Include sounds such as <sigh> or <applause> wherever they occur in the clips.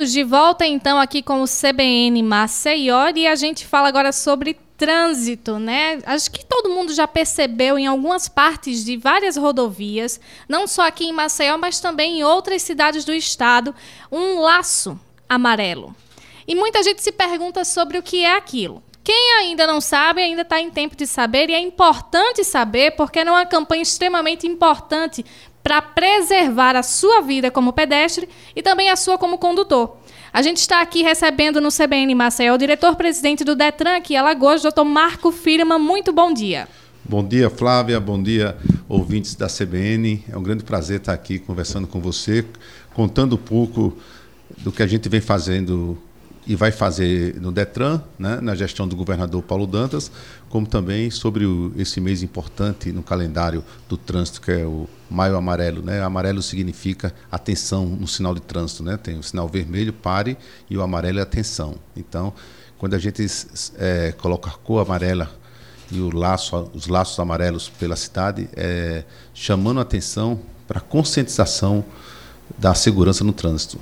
De volta então aqui com o CBN Maceió e a gente fala agora sobre trânsito, né? Acho que todo mundo já percebeu em algumas partes de várias rodovias, não só aqui em Maceió, mas também em outras cidades do estado, um laço amarelo. E muita gente se pergunta sobre o que é aquilo. Quem ainda não sabe, ainda está em tempo de saber, e é importante saber, porque é uma campanha extremamente importante para preservar a sua vida como pedestre e também a sua como condutor. A gente está aqui recebendo no CBN Maceió o diretor-presidente do Detran aqui em Alagoas, doutor Marco Firma. Muito bom dia. Bom dia, Flávia. Bom dia, ouvintes da CBN. É um grande prazer estar aqui conversando com você, contando um pouco do que a gente vem fazendo e vai fazer no Detran, né, na gestão do governador Paulo Dantas, como também sobre o, esse mês importante no calendário do trânsito, que é o Maio Amarelo. Né? Amarelo significa atenção no sinal de trânsito. Né? Tem o sinal vermelho, pare, e o amarelo é atenção. Então, quando a gente é, coloca a cor amarela e laço, os laços amarelos pela cidade, é, chamando a atenção para a conscientização da segurança no trânsito.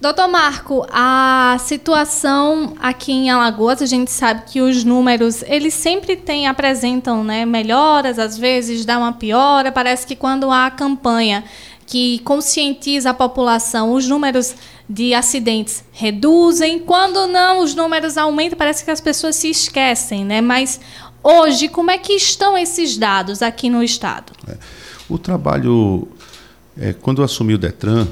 Doutor Marco, a situação aqui em Alagoas, a gente sabe que os números, eles sempre têm, apresentam né, melhoras, às vezes dá uma piora. Parece que quando há a campanha que conscientiza a população, os números de acidentes reduzem. Quando não, os números aumentam, parece que as pessoas se esquecem, né? Mas hoje, como é que estão esses dados aqui no Estado? É. O trabalho, é, quando eu assumi o Detran,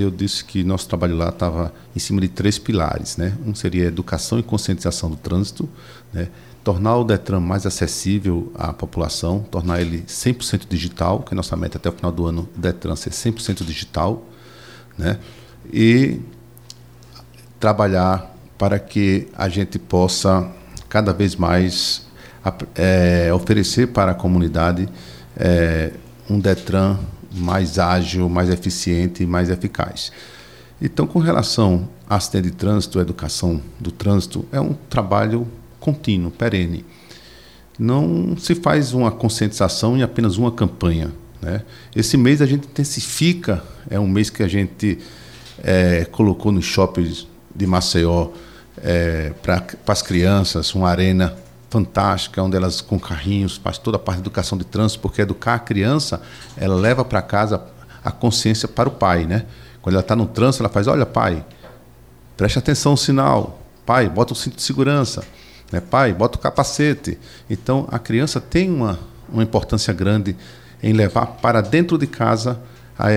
eu disse que nosso trabalho lá estava em cima de três pilares. Né? Um seria educação e conscientização do trânsito, né? tornar o Detran mais acessível à população, tornar ele 100% digital, que é nossa meta até o final do ano, o Detran ser 100% digital, né? e trabalhar para que a gente possa cada vez mais é, oferecer para a comunidade é, um Detran mais ágil, mais eficiente e mais eficaz. Então, com relação a acidente de trânsito, educação do trânsito, é um trabalho contínuo, perene. Não se faz uma conscientização em apenas uma campanha. Né? Esse mês a gente intensifica, é um mês que a gente é, colocou nos shoppings de Maceió é, para as crianças, uma arena fantástica, onde elas com carrinhos faz toda a parte de educação de trânsito, porque educar a criança, ela leva para casa a consciência para o pai, né? Quando ela está no trânsito, ela faz, olha pai, preste atenção no sinal, pai, bota o cinto de segurança, né? pai, bota o capacete. Então, a criança tem uma, uma importância grande em levar para dentro de casa a,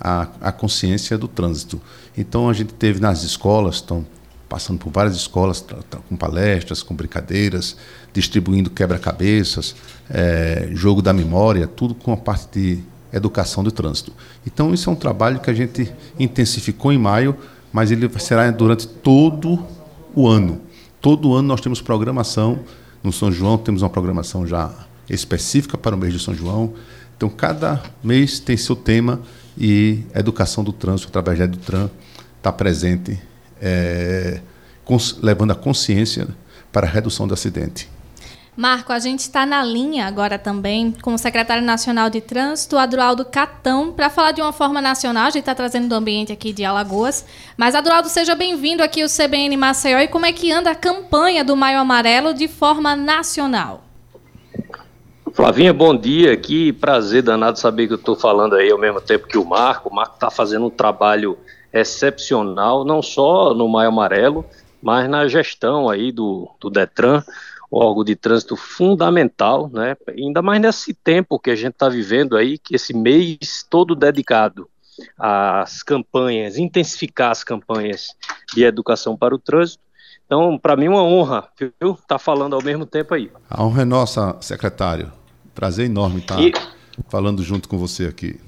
a, a consciência do trânsito. Então, a gente teve nas escolas, estão passando por várias escolas, com palestras, com brincadeiras, distribuindo quebra-cabeças, é, jogo da memória, tudo com a parte de educação do trânsito. Então, isso é um trabalho que a gente intensificou em maio, mas ele será durante todo o ano. Todo ano nós temos programação. No São João temos uma programação já específica para o mês de São João. Então, cada mês tem seu tema e a educação do trânsito, através da EduTran, está presente é, levando a consciência para a redução do acidente. Marco, a gente está na linha agora também com o secretário nacional de Trânsito, Adroaldo Catão, para falar de uma forma nacional. A gente está trazendo do ambiente aqui de Alagoas. Mas, Adroaldo, seja bem-vindo aqui ao CBN Maceió. E como é que anda a campanha do Maio Amarelo de forma nacional? Flavinha, bom dia. Que prazer danado saber que eu estou falando aí ao mesmo tempo que o Marco. O Marco está fazendo um trabalho excepcional, não só no Maio Amarelo, mas na gestão aí do, do Detran, órgão de trânsito fundamental, né? Ainda mais nesse tempo que a gente está vivendo aí, que esse mês todo dedicado às campanhas, intensificar as campanhas de educação para o trânsito. Então, para mim, é uma honra, viu? Estar tá falando ao mesmo tempo aí. A honra é nossa, secretário. Prazer enorme estar e... falando junto com você aqui.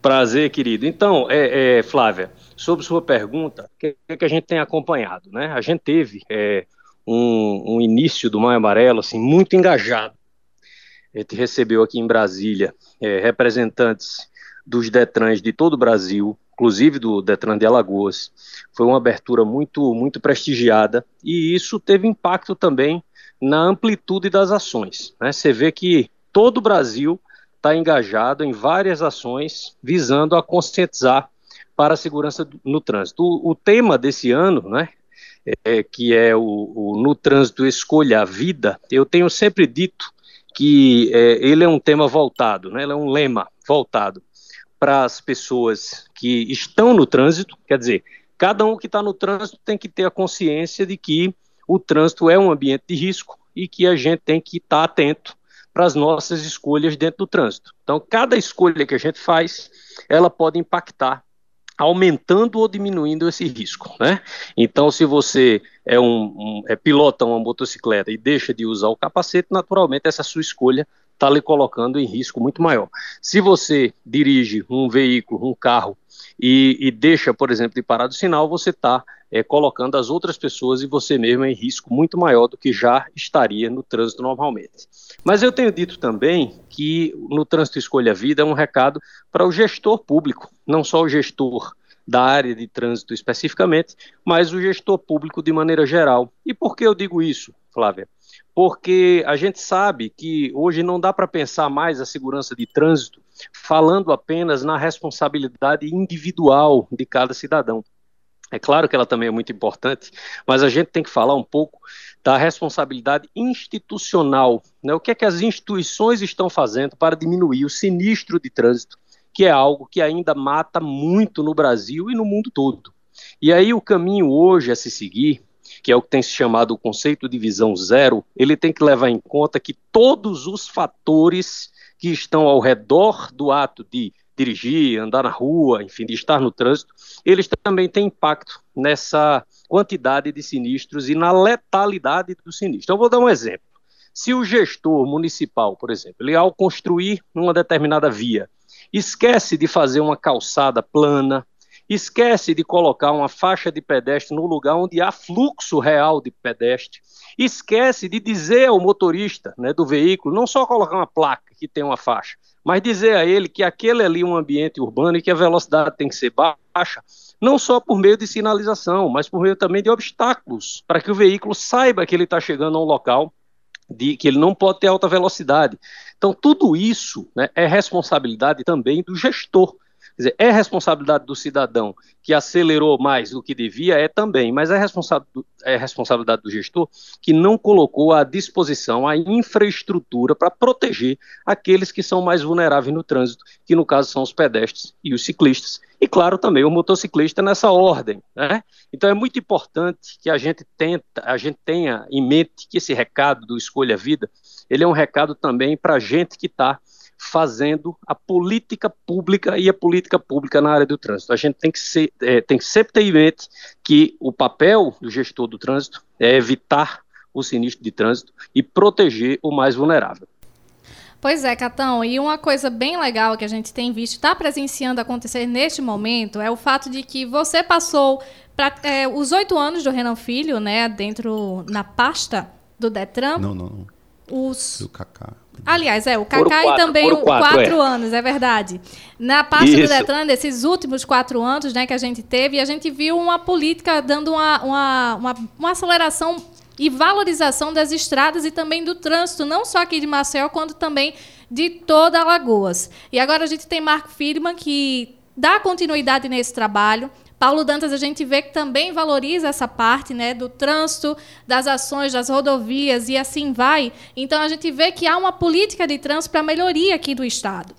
Prazer, querido. Então, é, é, Flávia, sobre sua pergunta, o que, que, a gente tem acompanhado? Né? A gente teve é, um, um, início do Maio Amarelo assim, muito engajado. A gente recebeu aqui em Brasília é, representantes dos Detrans de todo o Brasil, inclusive do Detran de Alagoas. Foi uma abertura muito, muito prestigiada e isso teve impacto também na amplitude das ações. Né? Você vê que todo o Brasil está engajado em várias ações visando a conscientizar para a segurança no trânsito. O, o tema desse ano, né, é, que é o, o, No Trânsito Escolha a Vida, eu tenho sempre dito que é, ele é um tema voltado, né, ele é um lema voltado para as pessoas que estão no trânsito, quer dizer, cada um que está no trânsito tem que ter a consciência de que o trânsito é um ambiente de risco e que a gente tem que estar tá atento para as nossas escolhas dentro do trânsito. Então, cada escolha que a gente faz, ela pode impactar aumentando ou diminuindo esse risco, né? Então, se você é um, um é, pilota uma motocicleta e deixa de usar o capacete, naturalmente essa sua escolha está lhe colocando em risco muito maior. Se você dirige um veículo, um carro e, e deixa, por exemplo, de parar do sinal, você está é, colocando as outras pessoas e você mesmo em risco muito maior do que já estaria no trânsito normalmente. Mas eu tenho dito também que no Trânsito Escolha Vida é um recado para o gestor público, não só o gestor da área de trânsito especificamente, mas o gestor público de maneira geral. E por que eu digo isso, Flávia? Porque a gente sabe que hoje não dá para pensar mais a segurança de trânsito falando apenas na responsabilidade individual de cada cidadão. É claro que ela também é muito importante, mas a gente tem que falar um pouco da responsabilidade institucional. Né? O que é que as instituições estão fazendo para diminuir o sinistro de trânsito, que é algo que ainda mata muito no Brasil e no mundo todo. E aí o caminho hoje a se seguir, que é o que tem se chamado o conceito de visão zero, ele tem que levar em conta que todos os fatores que estão ao redor do ato de dirigir, andar na rua, enfim, de estar no trânsito, eles também têm impacto nessa quantidade de sinistros e na letalidade do sinistro. Então, vou dar um exemplo. Se o gestor municipal, por exemplo, ele ao construir uma determinada via, esquece de fazer uma calçada plana, esquece de colocar uma faixa de pedestre no lugar onde há fluxo real de pedestre, esquece de dizer ao motorista né, do veículo, não só colocar uma placa que tem uma faixa, mas dizer a ele que aquele ali é um ambiente urbano e que a velocidade tem que ser baixa, não só por meio de sinalização, mas por meio também de obstáculos, para que o veículo saiba que ele está chegando a um local de que ele não pode ter alta velocidade. Então, tudo isso né, é responsabilidade também do gestor. Quer dizer, é responsabilidade do cidadão que acelerou mais do que devia, é também, mas é, é responsabilidade do gestor que não colocou à disposição a infraestrutura para proteger aqueles que são mais vulneráveis no trânsito, que no caso são os pedestres e os ciclistas. E claro, também o motociclista nessa ordem. Né? Então é muito importante que a gente, tenta, a gente tenha em mente que esse recado do Escolha Vida, ele é um recado também para a gente que está fazendo a política pública e a política pública na área do trânsito. A gente tem que, ser, é, tem que sempre ter em mente que o papel do gestor do trânsito é evitar o sinistro de trânsito e proteger o mais vulnerável. Pois é, Catão, e uma coisa bem legal que a gente tem visto, está presenciando acontecer neste momento, é o fato de que você passou pra, é, os oito anos do Renan Filho, né, dentro, na pasta do Detran. Não, não, não. Os... Do Cacá. Aliás, é, o Kaká e também o quatro, quatro é. anos, é verdade. Na parte Isso. do Detran, desses últimos quatro anos né, que a gente teve, a gente viu uma política dando uma, uma, uma, uma aceleração e valorização das estradas e também do trânsito, não só aqui de Maceió, quanto também de toda Alagoas. E agora a gente tem Marco Firman, que dá continuidade nesse trabalho. Paulo Dantas, a gente vê que também valoriza essa parte né, do trânsito, das ações, das rodovias e assim vai. Então, a gente vê que há uma política de trânsito para melhoria aqui do Estado.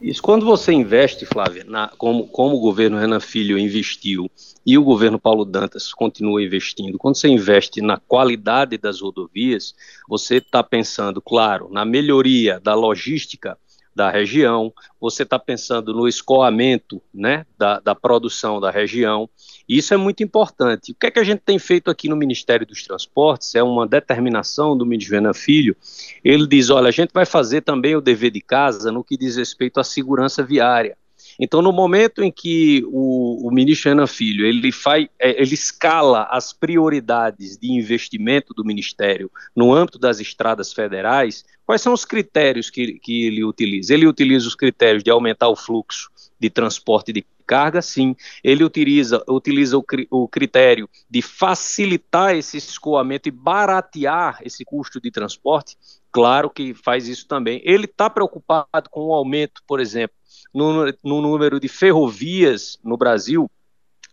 Isso, quando você investe, Flávia, na, como, como o governo Renan Filho investiu e o governo Paulo Dantas continua investindo, quando você investe na qualidade das rodovias, você está pensando, claro, na melhoria da logística da região, você está pensando no escoamento né, da, da produção da região. Isso é muito importante. O que é que a gente tem feito aqui no Ministério dos Transportes? É uma determinação do ministro Filho. Ele diz: olha, a gente vai fazer também o dever de casa no que diz respeito à segurança viária. Então, no momento em que o, o ministro Renan Filho ele, faz, é, ele escala as prioridades de investimento do Ministério no âmbito das estradas federais, quais são os critérios que, que ele utiliza? Ele utiliza os critérios de aumentar o fluxo de transporte de carga, sim. Ele utiliza, utiliza o, o, critério de facilitar esse escoamento e baratear esse custo de transporte. Claro que faz isso também. Ele está preocupado com o aumento, por exemplo, no, no número de ferrovias no Brasil,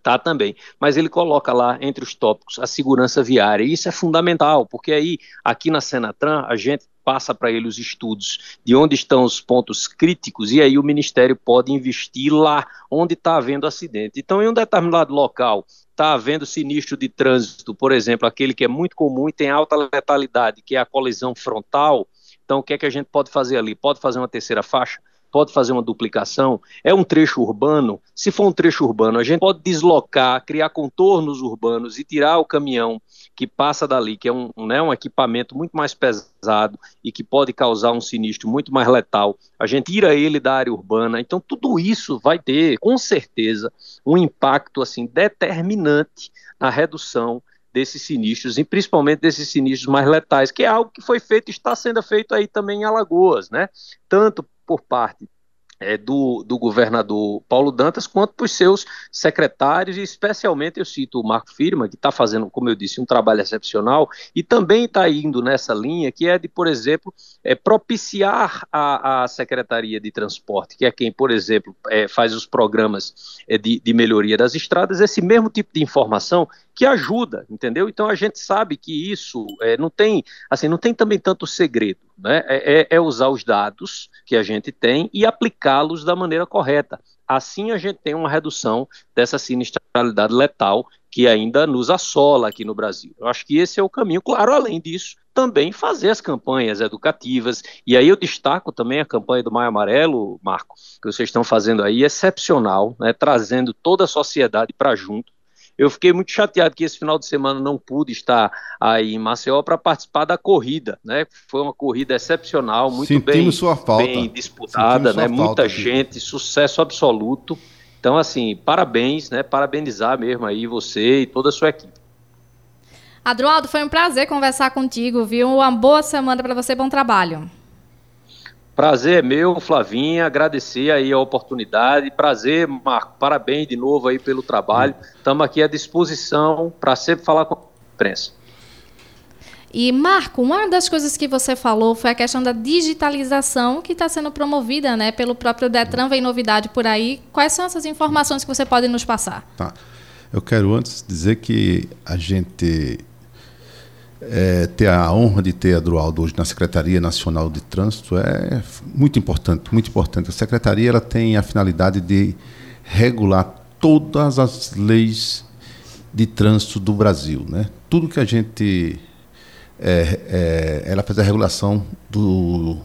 tá também. Mas ele coloca lá entre os tópicos a segurança viária. E isso é fundamental, porque aí, aqui na Senatran, a gente passa para ele os estudos de onde estão os pontos críticos e aí o Ministério pode investir lá onde está havendo acidente. Então, em um determinado local está havendo sinistro de trânsito, por exemplo, aquele que é muito comum e tem alta letalidade, que é a colisão frontal. Então, o que é que a gente pode fazer ali? Pode fazer uma terceira faixa? Pode fazer uma duplicação, é um trecho urbano. Se for um trecho urbano, a gente pode deslocar, criar contornos urbanos e tirar o caminhão que passa dali, que é um, né, um equipamento muito mais pesado e que pode causar um sinistro muito mais letal. A gente tira ele da área urbana. Então, tudo isso vai ter, com certeza, um impacto assim determinante na redução desses sinistros, e principalmente desses sinistros mais letais, que é algo que foi feito e está sendo feito aí também em Alagoas, né? Tanto por parte é, do, do, governador Paulo Dantas, quanto para os seus secretários, e especialmente eu cito o Marco Firma, que está fazendo, como eu disse, um trabalho excepcional, e também está indo nessa linha, que é de, por exemplo, é, propiciar a, a Secretaria de Transporte, que é quem, por exemplo, é, faz os programas é, de, de melhoria das estradas, esse mesmo tipo de informação que ajuda, entendeu? Então a gente sabe que isso é, não tem, assim, não tem também tanto segredo, né? É, é, é usar os dados que a gente tem e aplicá-los da maneira correta. Assim a gente tem uma redução dessa sinistralidade letal que ainda nos assola aqui no Brasil. Eu acho que esse é o caminho. Claro, além disso, também fazer as campanhas educativas. E aí eu destaco também a campanha do Maio Amarelo, Marco, que vocês estão fazendo aí, excepcional, né, trazendo toda a sociedade para junto eu fiquei muito chateado que esse final de semana não pude estar aí em Maceió para participar da corrida, né? Foi uma corrida excepcional, muito bem, bem disputada, né? Muita gente, sucesso absoluto. Então, assim, parabéns, né? Parabenizar mesmo aí você e toda a sua equipe. Adroaldo, foi um prazer conversar contigo, viu? Uma boa semana para você, bom trabalho. Prazer é meu, Flavinha, agradecer aí a oportunidade. Prazer, Marco, parabéns de novo aí pelo trabalho. Estamos aqui à disposição para sempre falar com a imprensa. E, Marco, uma das coisas que você falou foi a questão da digitalização que está sendo promovida né, pelo próprio Detran. Vem novidade por aí. Quais são essas informações que você pode nos passar? Tá. Eu quero antes dizer que a gente é, ter a honra de ter a Drualdo hoje na Secretaria Nacional de Trânsito é muito importante, muito importante. A Secretaria ela tem a finalidade de regular todas as leis de trânsito do Brasil, né? Tudo que a gente é, é, ela faz a regulação do,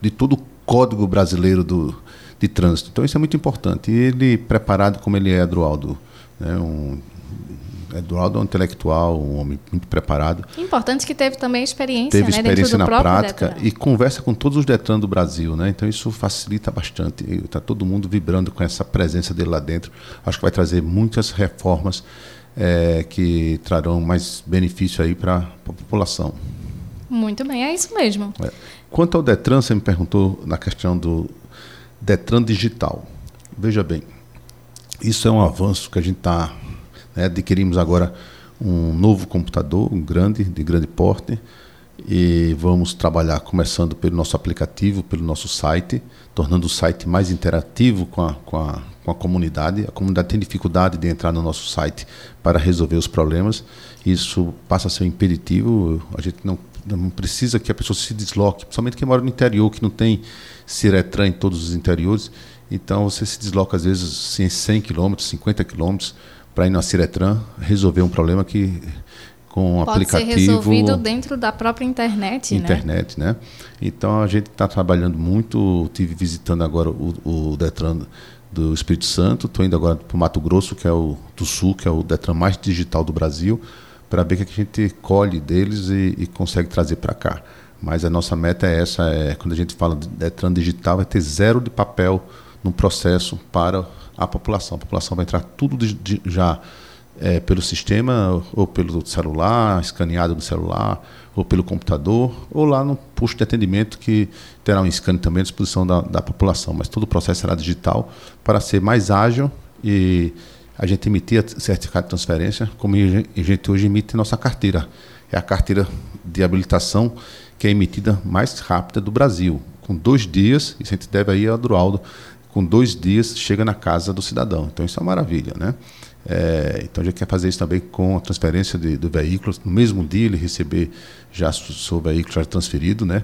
de todo o Código Brasileiro do, de Trânsito. Então isso é muito importante. E ele preparado como ele é, Drualdo, né? um Eduardo é um intelectual, um homem muito preparado. Importante que teve também experiência, teve né, experiência na prática Detran. e conversa com todos os Detran do Brasil, né? Então isso facilita bastante. Está todo mundo vibrando com essa presença dele lá dentro. Acho que vai trazer muitas reformas é, que trarão mais benefício aí para a população. Muito bem, é isso mesmo. É. Quanto ao Detran, você me perguntou na questão do Detran digital. Veja bem, isso é um avanço que a gente está né? Adquirimos agora um novo computador, um grande, de grande porte, e vamos trabalhar começando pelo nosso aplicativo, pelo nosso site, tornando o site mais interativo com a, com a, com a comunidade. A comunidade tem dificuldade de entrar no nosso site para resolver os problemas. Isso passa a ser um impeditivo. A gente não, não precisa que a pessoa se desloque, principalmente quem mora no interior, que não tem Ciretran em todos os interiores. Então você se desloca às vezes 100 km, 50 quilômetros para ir na Ciretran resolver um problema que com Pode aplicativo. Pode ser resolvido dentro da própria internet, internet né? né? Então a gente está trabalhando muito. Tive visitando agora o, o Detran do Espírito Santo. Estou indo agora para o Mato Grosso, que é o do Sul, que é o Detran mais digital do Brasil, para ver o que a gente colhe deles e, e consegue trazer para cá. Mas a nossa meta é essa: é quando a gente fala de Detran digital, é ter zero de papel no processo para a população. A população vai entrar tudo de, de, já é, pelo sistema, ou pelo celular, escaneado no celular, ou pelo computador, ou lá no posto de atendimento que terá um scan também à disposição da, da população. Mas todo o processo será digital para ser mais ágil e a gente emitir certificado de transferência, como a gente hoje emite nossa carteira. É a carteira de habilitação que é emitida mais rápida do Brasil. Com dois dias, isso a gente deve aí ao Drualdo com dois dias chega na casa do cidadão. Então isso é uma maravilha, né? É, então a gente quer fazer isso também com a transferência de, do veículo. No mesmo dia ele receber já o seu veículo já transferido, né?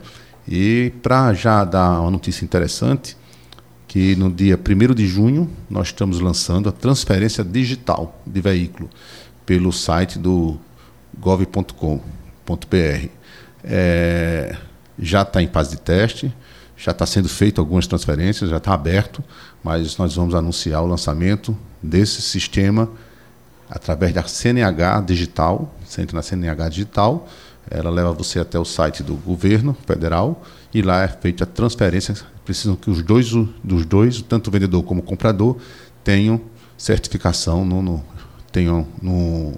E para já dar uma notícia interessante, que no dia 1 de junho nós estamos lançando a transferência digital de veículo pelo site do gov.com.br. É, já está em fase de teste, já está sendo feito algumas transferências, já está aberto, mas nós vamos anunciar o lançamento desse sistema através da CNH digital. Você entra na CNH digital, ela leva você até o site do governo federal e lá é feita a transferência. Precisam que os dois, dos dois, tanto o vendedor como o comprador, tenham certificação no, no tenham no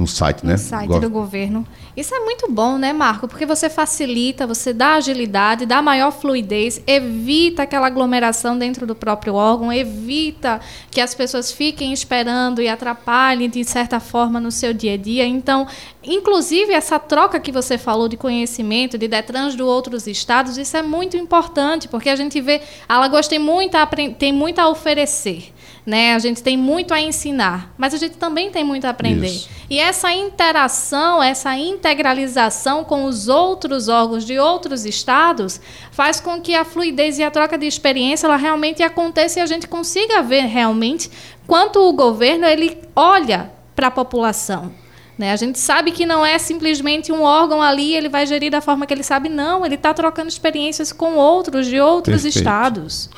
no site, no né? No site do governo. Isso é muito bom, né, Marco? Porque você facilita, você dá agilidade, dá maior fluidez, evita aquela aglomeração dentro do próprio órgão, evita que as pessoas fiquem esperando e atrapalhem de certa forma no seu dia a dia. Então, inclusive essa troca que você falou de conhecimento de Detrans de outros estados, isso é muito importante, porque a gente vê, Alagoas tem muito a, tem muito a oferecer. Né? A gente tem muito a ensinar, mas a gente também tem muito a aprender. Isso. E essa interação, essa integralização com os outros órgãos de outros estados faz com que a fluidez e a troca de experiência ela realmente aconteça e a gente consiga ver realmente quanto o governo ele olha para a população. Né? A gente sabe que não é simplesmente um órgão ali, ele vai gerir da forma que ele sabe, não, ele está trocando experiências com outros de outros Perfeito. estados.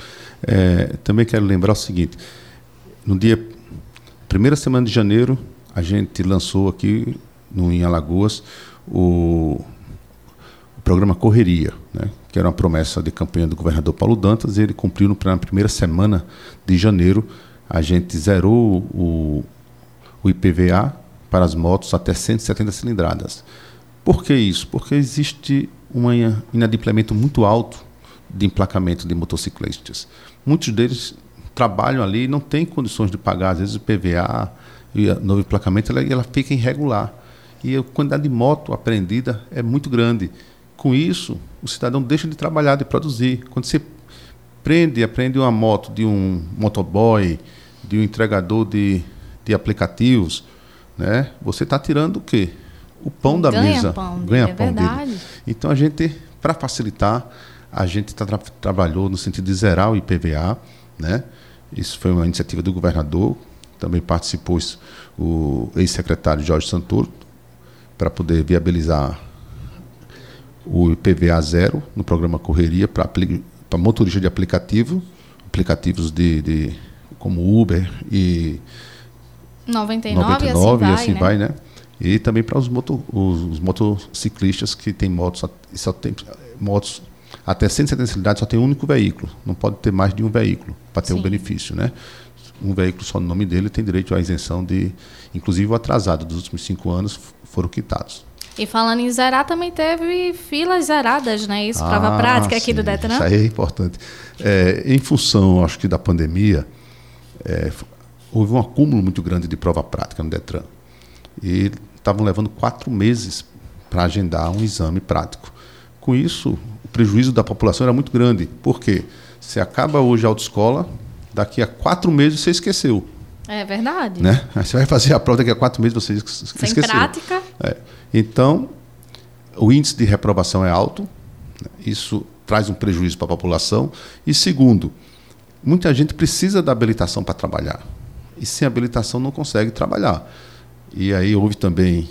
É, também quero lembrar o seguinte: no dia primeira semana de janeiro, a gente lançou aqui no, em Alagoas o, o programa Correria, né, que era uma promessa de campanha do governador Paulo Dantas, e ele cumpriu no, na primeira semana de janeiro. A gente zerou o, o IPVA para as motos até 170 cilindradas. Por que isso? Porque existe um inadimplemento muito alto de emplacamento de motociclistas. Muitos deles trabalham ali não têm condições de pagar, às vezes, o PVA e o novo emplacamento, ela, ela fica irregular. E a quantidade de moto apreendida é muito grande. Com isso, o cidadão deixa de trabalhar, de produzir. Quando você prende, aprende uma moto de um motoboy, de um entregador de, de aplicativos, né? você está tirando o quê? O pão da ganha mesa. Pão ganha é pão verdade. dele. Então a gente, para facilitar, a gente tá, trabalhou no sentido de zerar o IPVA, né? Isso foi uma iniciativa do governador, também participou o ex-secretário Jorge Santoro, para poder viabilizar o IPVA zero no programa Correria para motorista de aplicativo, aplicativos de, de como Uber e 99, 99 e assim, assim vai, né? vai, né? E também para os, moto, os, os, motociclistas que têm motos, só tem motos até 170 cidades só tem um único veículo, não pode ter mais de um veículo para ter o um benefício, né? Um veículo só no nome dele tem direito à isenção de, inclusive o atrasado dos últimos cinco anos foram quitados. E falando em zerar, também teve filas zeradas, né? Isso, prova ah, prática aqui sim, do Detran. Isso aí é importante. É, em função, acho que, da pandemia, é, houve um acúmulo muito grande de prova prática no Detran. E estavam levando quatro meses para agendar um exame prático. Com isso, prejuízo da população era muito grande. Por quê? Você acaba hoje a autoescola, daqui a quatro meses você esqueceu. É verdade. Né? Aí você vai fazer a prova daqui a quatro meses você esqueceu. Sem prática. É. Então, o índice de reprovação é alto. Né? Isso traz um prejuízo para a população. E segundo, muita gente precisa da habilitação para trabalhar. E sem habilitação não consegue trabalhar. E aí houve também,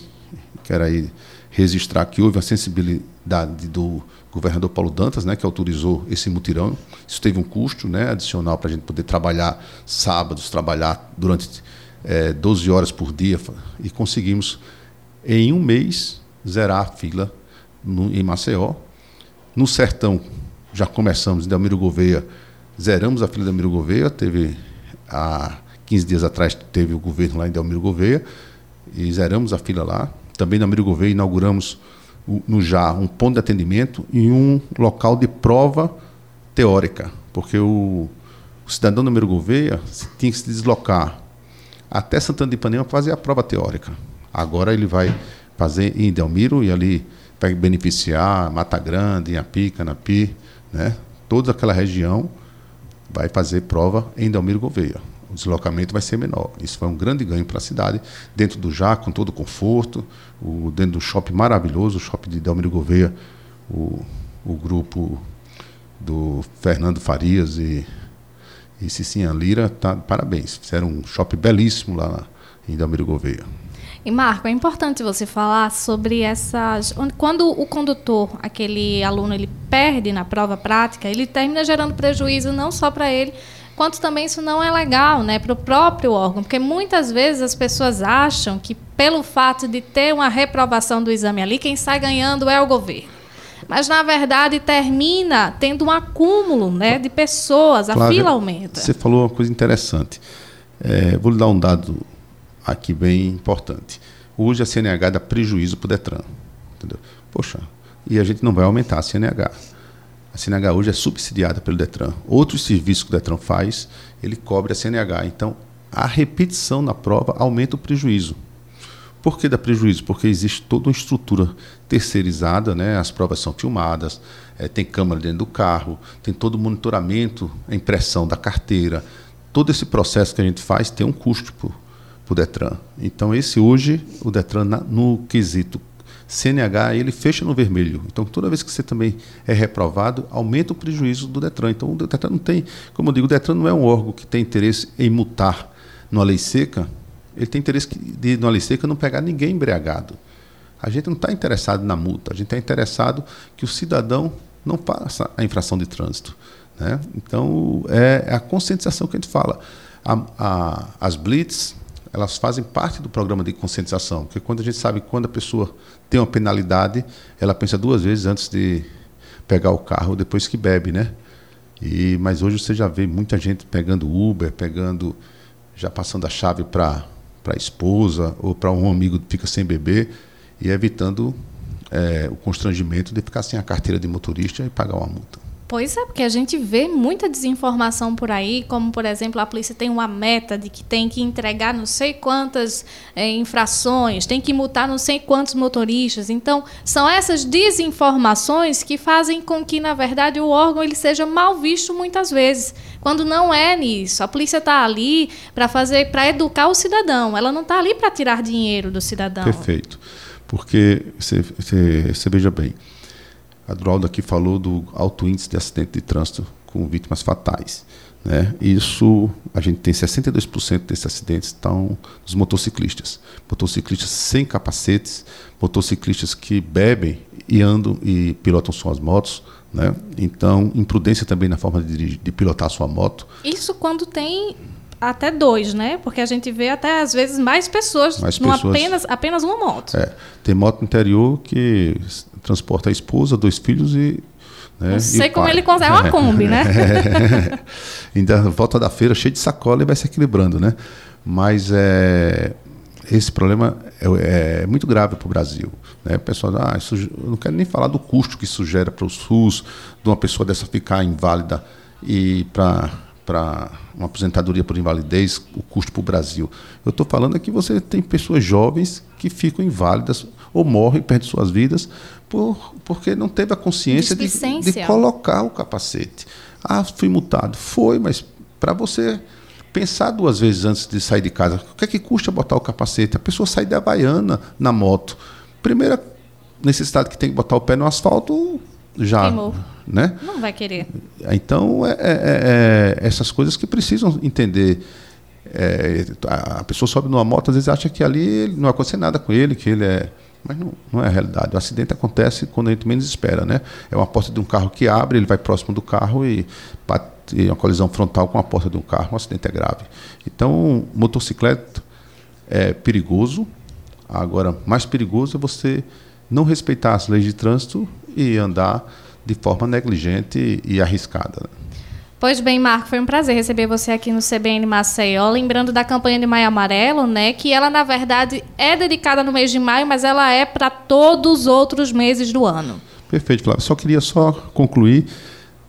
quero aí registrar que houve a sensibilidade do governador Paulo Dantas, né, que autorizou esse mutirão. Isso teve um custo né, adicional para a gente poder trabalhar sábados, trabalhar durante é, 12 horas por dia e conseguimos, em um mês, zerar a fila no, em Maceió. No Sertão, já começamos em Delmiro Gouveia, zeramos a fila de Delmiro Gouveia, teve há 15 dias atrás teve o governo lá em Delmiro Gouveia e zeramos a fila lá. Também na Delmiro Gouveia inauguramos no JAR um ponto de atendimento e um local de prova teórica, porque o, o cidadão número Gouveia tinha que se deslocar até Santana de Ipanema para fazer a prova teórica. Agora ele vai fazer em Delmiro e ali vai beneficiar Mata Grande, Iapi, Canapi, né? toda aquela região vai fazer prova em Delmiro Gouveia. O deslocamento vai ser menor. Isso foi um grande ganho para a cidade, dentro do já, com todo o conforto, o, dentro do shopping maravilhoso, o shopping de Delmiro Gouveia, o, o grupo do Fernando Farias e, e Cicinha Lira, tá, parabéns. Fizeram um shopping belíssimo lá em Delmiro Gouveia. E Marco, é importante você falar sobre essas. Quando o condutor, aquele aluno, ele perde na prova prática, ele termina gerando prejuízo não só para ele, quanto também isso não é legal, né, para o próprio órgão, porque muitas vezes as pessoas acham que pelo fato de ter uma reprovação do exame ali, quem sai ganhando é o governo. Mas na verdade termina tendo um acúmulo, né, de pessoas, a Flávia, fila aumenta. Você falou uma coisa interessante. É, vou lhe dar um dado aqui bem importante. Hoje a CNH dá prejuízo para o Detran. Entendeu? Poxa, e a gente não vai aumentar a CNH. A CNH hoje é subsidiada pelo Detran. Outros serviços que o Detran faz, ele cobre a CNH. Então, a repetição na prova aumenta o prejuízo. Por que dá prejuízo? Porque existe toda uma estrutura terceirizada, né? as provas são filmadas, é, tem câmera dentro do carro, tem todo o monitoramento, a impressão da carteira. Todo esse processo que a gente faz tem um custo para o Detran. Então, esse hoje, o Detran, no quesito CNH, ele fecha no vermelho. Então, toda vez que você também é reprovado, aumenta o prejuízo do Detran. Então, o Detran não tem, como eu digo, o Detran não é um órgão que tem interesse em multar numa lei seca, ele tem interesse de, numa lei seca, não pegar ninguém embriagado. A gente não está interessado na multa, a gente está interessado que o cidadão não faça a infração de trânsito. Né? Então, é, é a conscientização que a gente fala. A, a, as blitz, elas fazem parte do programa de conscientização, porque quando a gente sabe quando a pessoa tem uma penalidade, ela pensa duas vezes antes de pegar o carro depois que bebe, né? E mas hoje você já vê muita gente pegando Uber, pegando já passando a chave para a esposa ou para um amigo que fica sem beber e evitando é, o constrangimento de ficar sem a carteira de motorista e pagar uma multa. Pois é, porque a gente vê muita desinformação por aí, como, por exemplo, a polícia tem uma meta de que tem que entregar não sei quantas é, infrações, tem que multar não sei quantos motoristas. Então, são essas desinformações que fazem com que, na verdade, o órgão ele seja mal visto muitas vezes, quando não é nisso. A polícia está ali para fazer, para educar o cidadão, ela não está ali para tirar dinheiro do cidadão. Perfeito. Porque, você, você, você veja bem, a Drolda aqui falou do alto índice de acidente de trânsito com vítimas fatais. Né? Isso, a gente tem 62% desses acidentes estão dos motociclistas. Motociclistas sem capacetes, motociclistas que bebem e andam e pilotam suas motos. Né? Então, imprudência também na forma de, de pilotar sua moto. Isso quando tem até dois, né? Porque a gente vê até às vezes mais pessoas, mais pessoas apenas, apenas uma moto. É, tem moto interior que transporta a esposa, dois filhos e. Né, Não sei como pai. ele consegue. É uma Kombi, né? É. <laughs> Ainda volta da feira cheio de sacola e vai se equilibrando, né? Mas é, esse problema é, é muito grave para o Brasil. Né? O pessoal, ah, isso, eu não quero nem falar do custo que isso gera para o SUS, de uma pessoa dessa ficar inválida e para para uma aposentadoria por invalidez, o custo para o Brasil. Eu estou falando aqui você tem pessoas jovens que ficam inválidas ou morrem, perdem suas vidas, por, porque não teve a consciência de, de, colocar o capacete. Ah, fui multado. Foi, mas para você pensar duas vezes antes de sair de casa, o que é que custa botar o capacete? A pessoa sai da Havaiana na moto. Primeira necessidade que tem que botar o pé no asfalto, já. Queimou. Né? Não vai querer. Então, é, é, é, é essas coisas que precisam entender. É, a pessoa sobe numa moto, às vezes acha que ali não vai acontecer nada com ele, que ele é. Mas não, não é a realidade. O acidente acontece quando a gente menos espera. Né? É uma porta de um carro que abre, ele vai próximo do carro e bate uma colisão frontal com a porta de um carro, um acidente é grave. Então, motocicleta é perigoso. Agora, mais perigoso é você não respeitar as leis de trânsito e andar de forma negligente e arriscada. Pois bem, Marco, foi um prazer receber você aqui no CBN Maceió. Lembrando da campanha de Maio Amarelo, né? Que ela, na verdade, é dedicada no mês de maio, mas ela é para todos os outros meses do ano. Perfeito, Flávio. Só queria só concluir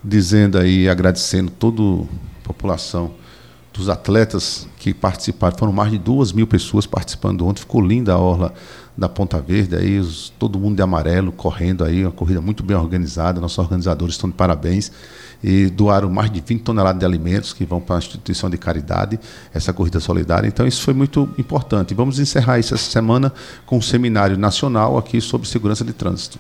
dizendo aí, agradecendo toda a população dos atletas que participaram. Foram mais de duas mil pessoas participando ontem. Ficou linda a orla da Ponta Verde, aí os, todo mundo de amarelo correndo aí, uma corrida muito bem organizada. Nossos organizadores estão de parabéns e doaram mais de 20 toneladas de alimentos que vão para a instituição de caridade, essa corrida solidária. Então isso foi muito importante. Vamos encerrar isso essa semana com um seminário nacional aqui sobre segurança de trânsito.